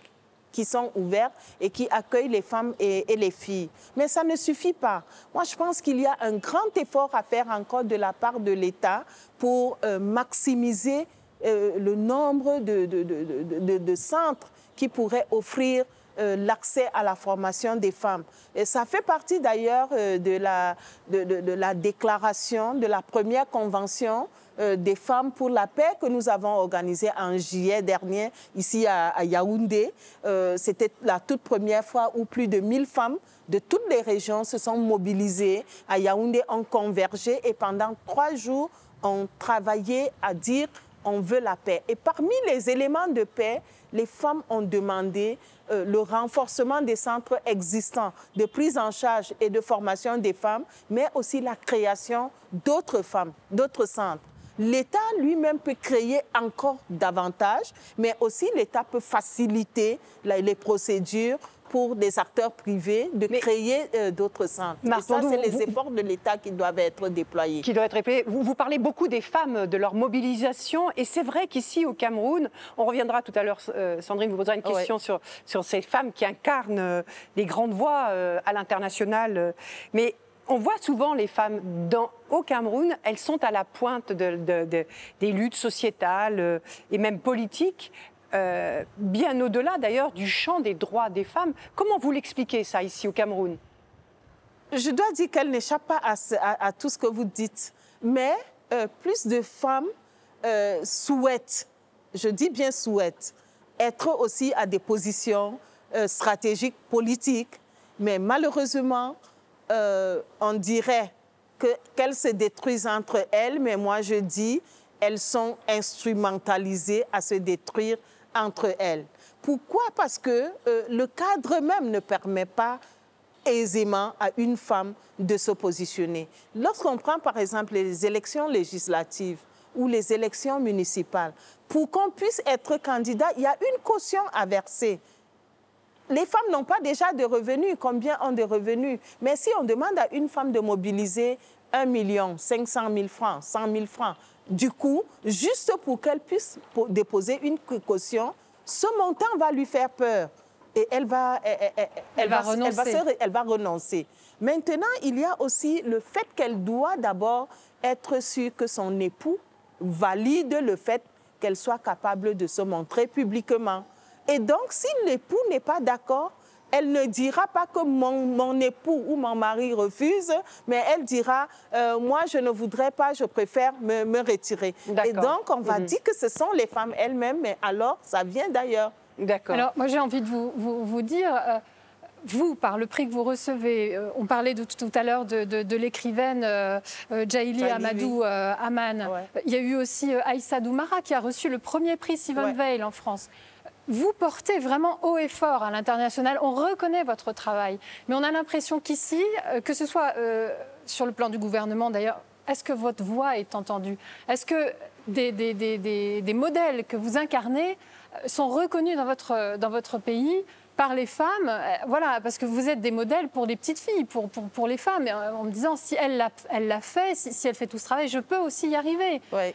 sont ouverts et qui accueillent les femmes et, les filles. Mais ça ne suffit pas. Moi, je pense qu'il y a un grand effort à faire encore de la part de l'État pour maximiser le nombre de, de- de- centres qui pourraient offrir l'accès à la formation des femmes. Et ça fait partie d'ailleurs euh, de, la, de, la déclaration de la première convention euh, des femmes pour la paix que nous avons organisée en juillet dernier ici à, Yaoundé. Euh, C'était la toute première fois où plus de 1000 femmes de toutes les régions se sont mobilisées à Yaoundé, ont convergé et pendant trois jours ont travaillé à dire on veut la paix. Et parmi les éléments de paix, les femmes ont demandé euh, le renforcement des centres existants de prise en charge et de formation des femmes, mais aussi la création d'autres femmes, d'autres centres. L'État lui-même peut créer encore davantage, mais aussi l'État peut faciliter les procédures pour des acteurs privés de créer euh, d'autres centres. Et ça, c'est les efforts de l'État qui doivent être déployés. qui doit être. Vous, vous parlez beaucoup des femmes, de leur mobilisation, et c'est vrai qu'ici au Cameroun, on reviendra tout à l'heure, euh, Sandrine vous posera une question sur, sur ces femmes qui incarnent euh, les grandes voix euh, à l'international, mais on voit souvent les femmes dans, au Cameroun, elles sont à la pointe de- de- de- des luttes sociétales et même politiques. Euh, bien au-delà d'ailleurs du champ des droits des femmes. Comment vous l'expliquez ça ici au Cameroun? Je dois dire qu'elle n'échappe pas à, tout ce que vous dites, mais euh, plus de femmes euh, souhaitent, je dis bien souhaitent, être aussi à des positions stratégiques, politiques, mais malheureusement, on dirait que- qu'elles se détruisent entre elles, mais moi je dis, elles sont instrumentalisées à se détruire entre elles. Pourquoi? Parce que euh, le cadre même ne permet pas aisément à une femme de se positionner. Lorsqu'on prend par exemple les élections législatives ou les élections municipales, pour qu'on puisse être candidat, il y a une caution à verser. Les femmes n'ont pas déjà de revenus. Combien ont de revenus? Mais si on demande à une femme de mobiliser 1 million 500 000 francs, 100 000 francs, du coup, juste pour qu'elle puisse po- déposer une caution, ce montant va lui faire peur. Et elle va, elle, elle- elle- elle va va, elle va renoncer. se elle va renoncer. Maintenant, il y a aussi le fait qu'elle doit d'abord être sûre que son époux valide le fait qu'elle soit capable de se montrer publiquement. Et donc, si l'époux n'est pas d'accord, elle ne dira pas que mon, mon époux ou mon mari refuse, mais elle dira, euh, moi, je ne voudrais pas, je préfère me, me retirer. Et donc, on va Mhm. dire que ce sont les femmes elles-mêmes, mais alors, ça vient d'ailleurs. D'accord. Alors, moi, j'ai envie de vous, vous- vous dire, euh, vous, par le prix que vous recevez, euh, on parlait de, tout à l'heure de, de- de l'écrivaine Jaili Amadou euh, Aman. Il y a eu aussi euh, Aïssa Doumara qui a reçu le premier prix Simone Veil en France. Vous portez vraiment haut et fort à l'international. On reconnaît votre travail. Mais on a l'impression qu'ici, euh, que ce soit euh, sur le plan du gouvernement d'ailleurs, est-ce que votre voix est entendue? Est-ce que des, des- modèles que vous incarnez euh, sont reconnus dans votre, dans votre pays? Par les femmes, Euh, voilà, parce que vous êtes des modèles pour les petites filles, pour, pour, pour les femmes, euh, en me disant si elle l'a elle l'a fait, si, si elle fait tout ce travail, je peux aussi y arriver. Euh,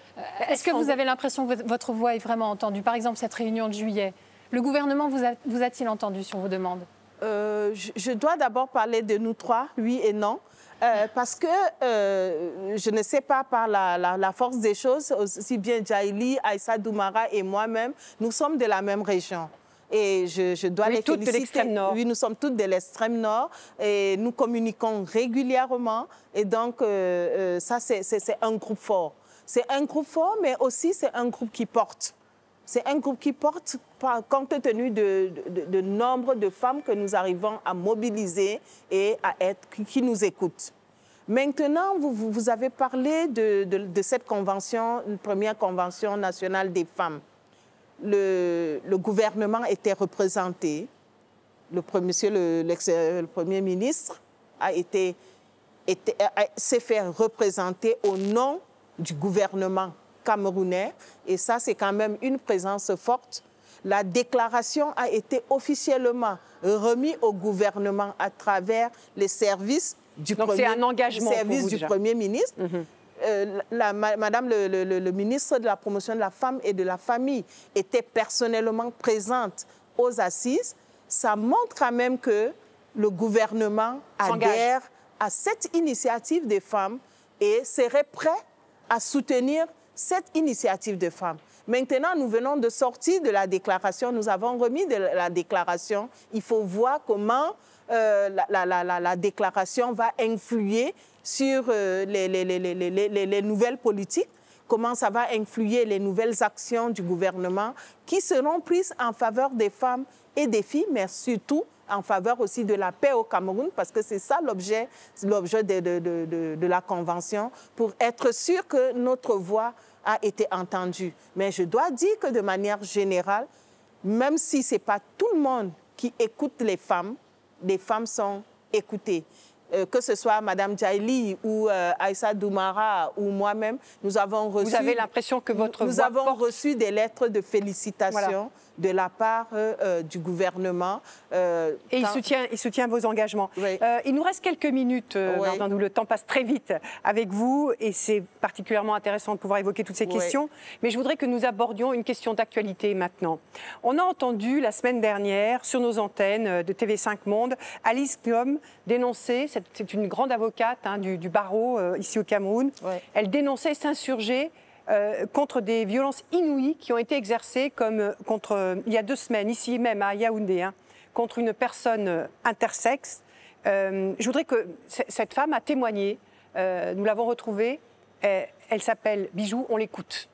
Est-ce que vous avez l'impression que votre- votre voix est vraiment entendue? Par exemple, cette réunion de juillet, le gouvernement vous a- vous a-t-il entendu sur vos demandes? Euh, je, je dois d'abord parler de nous trois, oui et non. Euh, parce que euh, je ne sais pas par la, la- la force des choses, aussi bien Jaili, Aïssa Doumara et moi-même, nous sommes de la même région. Et je, je dois Oui, les toutes de féliciter. l'extrême nord. Oui, nous sommes toutes de l'extrême nord et nous communiquons régulièrement. Et donc, euh, euh, ça, c'est- un groupe fort. C'est un groupe fort, mais aussi c'est un groupe qui porte. C'est un groupe qui porte, compte tenu de, de, de nombre de femmes que nous arrivons à mobiliser et à être, qui, nous écoutent. Maintenant, vous, vous- avez parlé de, de- de cette convention, une première convention nationale des femmes. Le, le gouvernement était représenté. Le, pre- monsieur le, l'ex- le Premier ministre a été, s'est fait représenter au nom du gouvernement camerounais. Et ça, c'est quand même une présence forte. La déclaration a été officiellement remise au gouvernement à travers les services du Donc, Premier, c'est un engagement vous, du déjà. Premier ministre. Euh, la- ma- Madame le, le- le- le ministre de la promotion de la femme et de la famille était personnellement présente aux assises. Ça montre quand même que le gouvernement adhère à cette initiative des femmes et serait prêt à soutenir cette initiative de femmes. Maintenant, nous venons de sortir de la déclaration, nous avons remis de la déclaration. Il faut voir comment euh, la, la- la- la- la déclaration va influer sur euh, les, les- les- les- les- les- les nouvelles politiques, comment ça va influer les nouvelles actions du gouvernement qui seront prises en faveur des femmes et des filles, mais surtout en faveur aussi de la paix au Cameroun, parce que c'est ça l'objet, de- de la Convention, pour être sûr que notre voix a été entendue. Mais je dois dire que de manière générale, même si ce n'est pas tout le monde qui écoute les femmes, les femmes sont écoutées. Euh, que ce soit Mme Jaili ou euh, Aïssa Doumara ou moi-même, nous avons reçu... avez l'impression que votre Nous voix avons porte reçu des lettres de félicitations Voilà. De la part euh, euh, du gouvernement. euh, Et il soutient, il soutient vos engagements. Oui. Il nous reste quelques minutes, Oui. Le temps passe très vite avec vous et c'est particulièrement intéressant de pouvoir évoquer toutes ces Oui. questions. Mais je voudrais que nous abordions une question d'actualité maintenant. On a entendu la semaine dernière sur nos antennes de TV5 Monde Alice Guillaume dénoncer, c'est une grande avocate hein, du, du barreau ici au Cameroun, elle dénonçait s'insurger euh, contre des violences inouïes qui ont été exercées comme euh, contre, euh, il y a deux semaines, ici même à Yaoundé, hein, contre une personne intersexe. Euh, je voudrais que cette femme a témoigné. Euh, nous l'avons retrouvée. Elle, elle s'appelle Bijou. On l'écoute.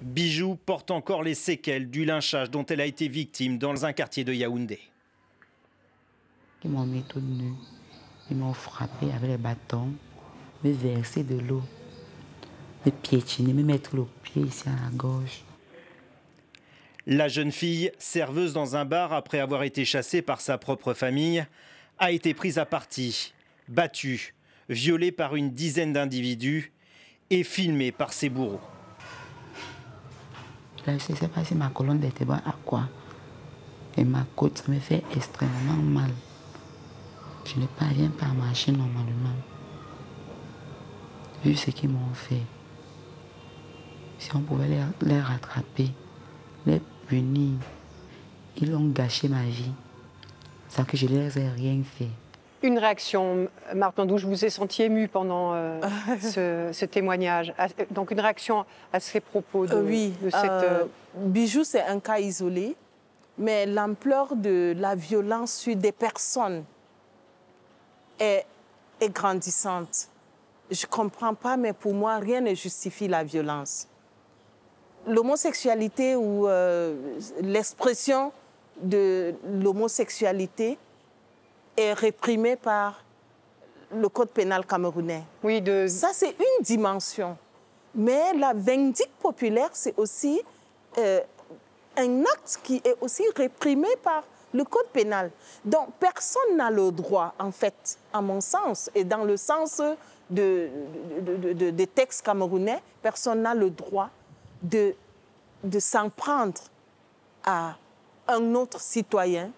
Bijou porte encore les séquelles du lynchage dont elle a été victime dans un quartier de Yaoundé. Ils m'ont mis tout nu. Ils m'ont frappé avec les bâtons, me verser de l'eau, me piétiner, me mettre le pied ici à la gorge. La jeune fille, serveuse dans un bar après avoir été chassée par sa propre famille, a été prise à partie, battue, violée par une dizaine d'individus et filmée par ses bourreaux. Là, je ne sais pas si ma colonne vertébrale a quoi. Et ma côte, ça me fait extrêmement mal. Je ne parviens pas à marcher normalement. Vu ce qu'ils m'ont fait. Si on pouvait les, les rattraper, les punir, ils ont gâché ma vie. Sans que je ne leur ai rien fait. Une réaction, Martin Dou, je vous ai senti ému pendant euh, ce, ce témoignage. À- Donc une réaction à ces propos de, Euh, oui, de cette... euh, euh, Bijou, c'est un cas isolé, mais l'ampleur de la violence sur des personnes est, est grandissante. Je ne comprends pas, mais pour moi, rien ne justifie la violence. L'homosexualité ou euh, l'expression de l'homosexualité est réprimée par le code pénal camerounais. Oui, de... Ça, c'est une dimension. Mais la vindicte populaire, c'est aussi euh, un acte qui est aussi réprimé par le code pénal. Donc, personne n'a le droit, en fait, à mon sens, et dans le sens de, de- de- de- des textes camerounais, personne n'a le droit de, s'en prendre à un autre citoyen,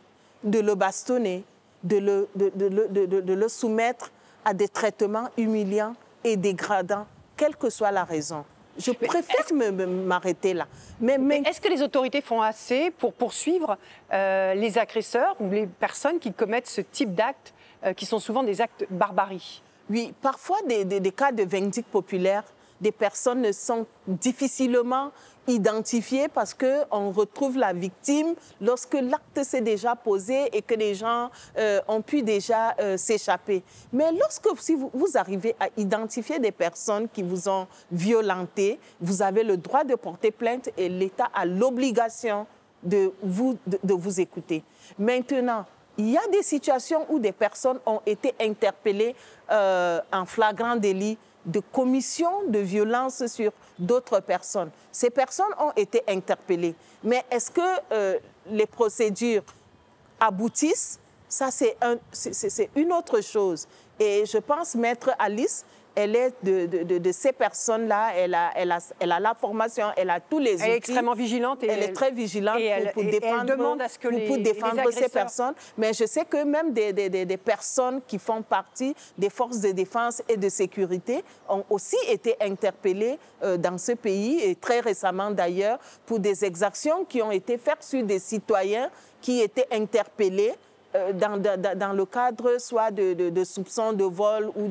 de le bastonner, de le soumettre à des traitements humiliants et dégradants, quelle que soit la raison. Je préfère m'arrêter là. Mais, est-ce que les autorités font assez pour poursuivre euh, les agresseurs ou les personnes qui commettent ce type d'actes, euh, qui sont souvent des actes barbarie? Oui, parfois des, des, cas de vindicte populaire, des personnes sont difficilement identifiées parce qu'on retrouve la victime lorsque l'acte s'est déjà posé et que les gens euh, ont pu déjà euh, s'échapper. Mais lorsque si vous, arrivez à identifier des personnes qui vous ont violenté, vous avez le droit de porter plainte et l'État a l'obligation de vous, de vous écouter. Maintenant, il y a des situations où des personnes ont été interpellées euh, en flagrant délit de commission de violence sur d'autres personnes. Ces personnes ont été interpellées. Mais est-ce que euh, les procédures aboutissent? Ça, c'est un, une autre chose. Et je pense, Maître Alice, elle est de, ces personnes-là, elle a, elle, a, elle a la formation, elle a tous les outils. Elle est extrêmement vigilante. Et elle, est très vigilante pour, défendre, demande à ce que pour, défendre ces personnes. Mais je sais que même des, des, personnes qui font partie des forces de défense et de sécurité ont aussi été interpellées euh, dans ce pays, et très récemment d'ailleurs, pour des exactions qui ont été faites sur des citoyens qui étaient interpellés euh, dans, le cadre soit de, soupçons de vol ou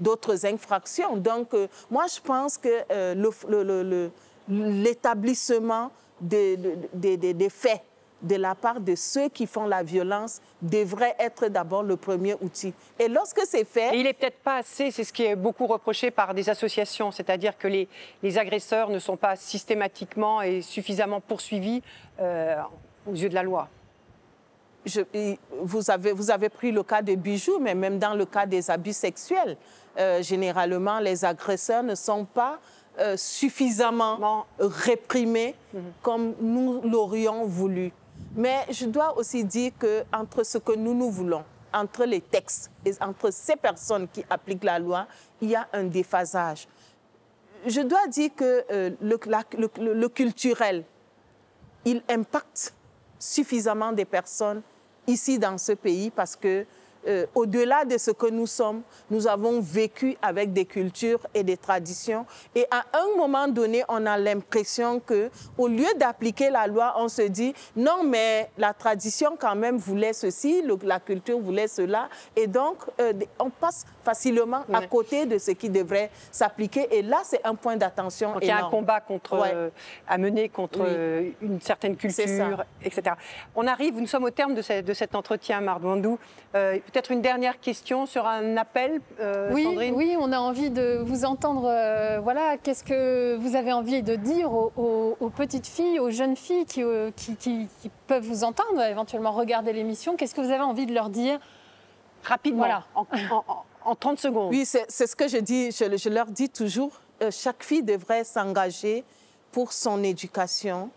d'autres infractions. Donc, euh, moi, je pense que euh, l'établissement des faits de la part de ceux qui font la violence devrait être d'abord le premier outil. Et lorsque c'est fait... il n'est peut-être pas assez, c'est ce qui est beaucoup reproché par des associations, c'est-à-dire que les, les, agresseurs ne sont pas systématiquement et suffisamment poursuivis aux yeux de la loi vous, avez, vous avez pris le cas des bijoux, mais même dans le cas des abus sexuels, euh, généralement, les agresseurs ne sont pas euh, suffisamment réprimés mhm. comme nous l'aurions voulu. Mais je dois aussi dire qu'entre ce que nous nous voulons, entre les textes et entre ces personnes qui appliquent la loi, il y a un déphasage. Je dois dire que euh, le, le, le culturel, il impacte suffisamment des personnes ici dans ce pays parce que euh, au-delà de ce que nous sommes, nous avons vécu avec des cultures et des traditions. Et à un moment donné, on a l'impression que, au lieu d'appliquer la loi, on se dit non, mais la tradition quand même voulait ceci, la culture voulait cela, et donc euh, on passe facilement à côté de ce qui devrait s'appliquer. Et là, c'est un point d'attention. Il y a un combat contre, euh, à mener contre une certaine culture, etc. On arrive, nous sommes au terme de, cet entretien, Mardouandou peut-être une dernière question sur un appel, euh, oui, Sandrine Oui, on a envie de vous entendre. Euh, voilà, qu'est-ce que vous avez envie de dire aux, petites filles, aux jeunes filles euh, qui, qui, peuvent vous entendre, éventuellement regarder l'émission? Qu'est-ce que vous avez envie de leur dire? Rapidement, voilà. en, 30 secondes. Oui, c'est ce que je dis. Je, je leur dis toujours, chaque fille devrait s'engager pour son éducation,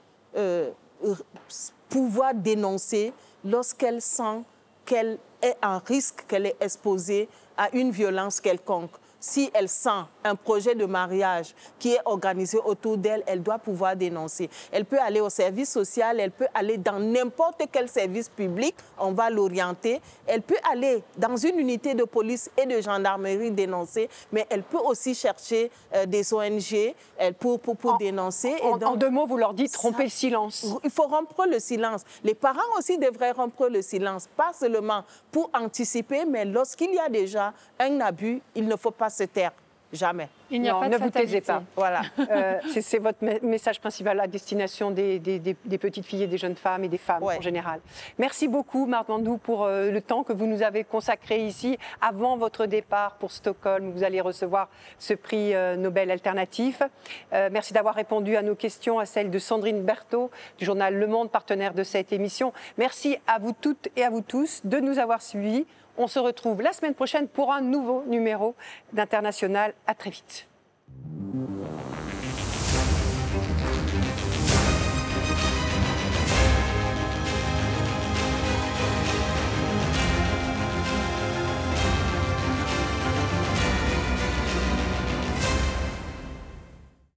pouvoir dénoncer lorsqu'elle sent qu'elle est en risque, qu'elle est exposée à une violence quelconque si elle sent un projet de mariage qui est organisé autour d'elle, elle doit pouvoir dénoncer. Elle peut aller au service social, elle peut aller dans n'importe quel service public, on va l'orienter. Elle peut aller dans une unité de police et de gendarmerie dénoncer, mais elle peut aussi chercher euh, des ONG elle, pour, pour, pour dénoncer. En, et en, deux mots, vous leur dites romper le silence. Il faut rompre le silence. Les parents aussi devraient rompre le silence, pas seulement pour anticiper, mais lorsqu'il y a déjà un abus, il ne faut pas se taire. Jamais. Il n'y a pas de ne vous taisez pas. Voilà. Euh, c'est votre message principal à destination des, petites filles et des jeunes femmes et des femmes en général. Merci beaucoup, Marc Mandou, pour euh, le temps que vous nous avez consacré ici avant votre départ pour Stockholm. Vous allez recevoir ce prix euh, Nobel alternatif. merci d'avoir répondu à nos questions, à celles de Sandrine Berthaud du journal Le Monde, partenaire de cette émission. Merci à vous toutes et à vous tous de nous avoir suivis. On se retrouve la semaine prochaine pour un nouveau numéro d'International. À très vite.